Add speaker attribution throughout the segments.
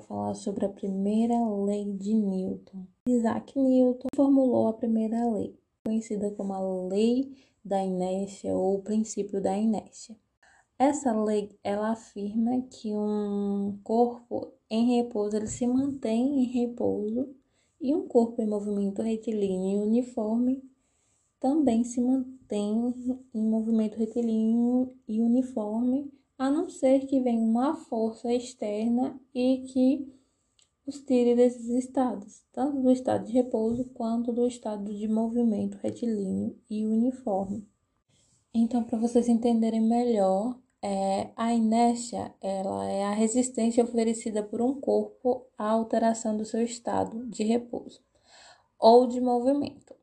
Speaker 1: falar sobre a primeira lei de Newton. Isaac Newton formulou a primeira lei, conhecida como a lei da inércia ou o princípio da inércia. Essa lei ela afirma que um corpo em repouso ele se mantém em repouso e um corpo em movimento retilíneo e uniforme também se mantém em movimento retilíneo e uniforme a não ser que venha uma força externa e que os tire desses estados, tanto do estado de repouso quanto do estado de movimento retilíneo e uniforme. Então, para vocês entenderem melhor, é, a inércia ela é a resistência oferecida por um corpo à alteração do seu estado de repouso ou de movimento.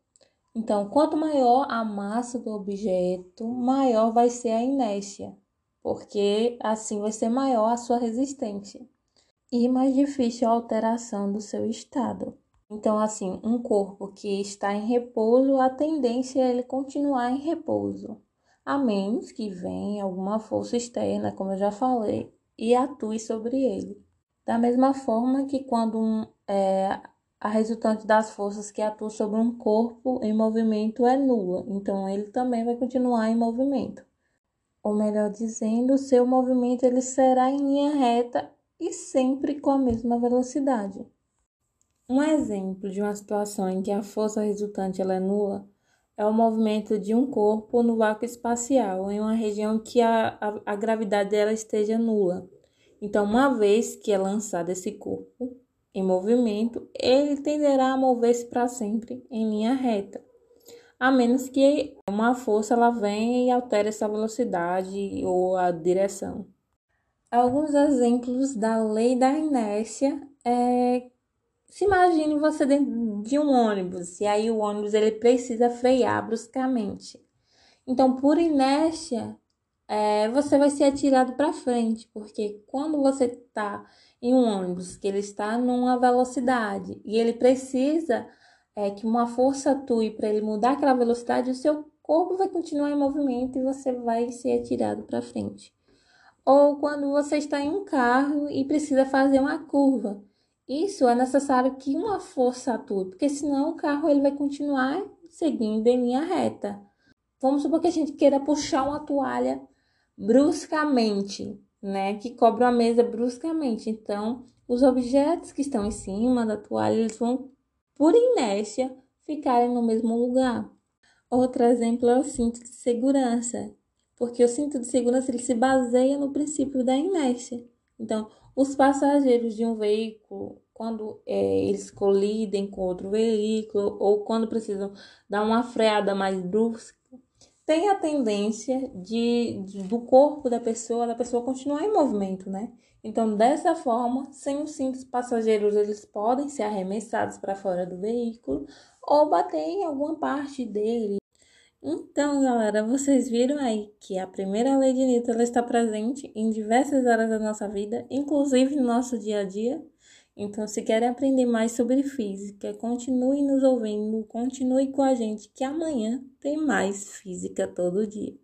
Speaker 1: Então, quanto maior a massa do objeto, maior vai ser a inércia, porque assim vai ser maior a sua resistência e mais difícil a alteração do seu estado. Então, assim, um corpo que está em repouso, a tendência é ele continuar em repouso, a menos que venha alguma força externa, como eu já falei, e atue sobre ele. Da mesma forma que quando um, é, a resultante das forças que atuam sobre um corpo em movimento é nula, então ele também vai continuar em movimento ou melhor dizendo, o seu movimento ele será em linha reta e sempre com a mesma velocidade. Um exemplo de uma situação em que a força resultante é nula é o movimento de um corpo no vácuo espacial, em uma região que a, a, a gravidade dela esteja nula. Então, uma vez que é lançado esse corpo em movimento, ele tenderá a mover-se para sempre em linha reta a menos que uma força ela venha e altere essa velocidade ou a direção. Alguns exemplos da lei da inércia é se imagine você dentro de um ônibus e aí o ônibus ele precisa frear bruscamente. Então, por inércia, é, você vai ser atirado para frente, porque quando você está em um ônibus que ele está numa velocidade e ele precisa é, que uma força atue para ele mudar aquela velocidade, o seu corpo vai continuar em movimento e você vai ser atirado para frente. Ou quando você está em um carro e precisa fazer uma curva. Isso é necessário que uma força atue, porque senão o carro ele vai continuar seguindo em linha reta. Vamos supor que a gente queira puxar uma toalha bruscamente, né? Que cobre uma mesa bruscamente. Então, os objetos que estão em cima da toalha, eles vão por inércia, ficarem no mesmo lugar. Outro exemplo é o cinto de segurança, porque o cinto de segurança ele se baseia no princípio da inércia. Então, os passageiros de um veículo, quando é, eles colidem com outro veículo ou quando precisam dar uma freada mais brusca, tem a tendência de, de, do corpo da pessoa, da pessoa continuar em movimento, né? Então, dessa forma, sem os cintos passageiros, eles podem ser arremessados para fora do veículo ou bater em alguma parte dele. Então, galera, vocês viram aí que a primeira lei de Newton está presente em diversas áreas da nossa vida, inclusive no nosso dia a dia. Então, se querem aprender mais sobre física, continue nos ouvindo, continue com a gente, que amanhã tem mais física todo dia.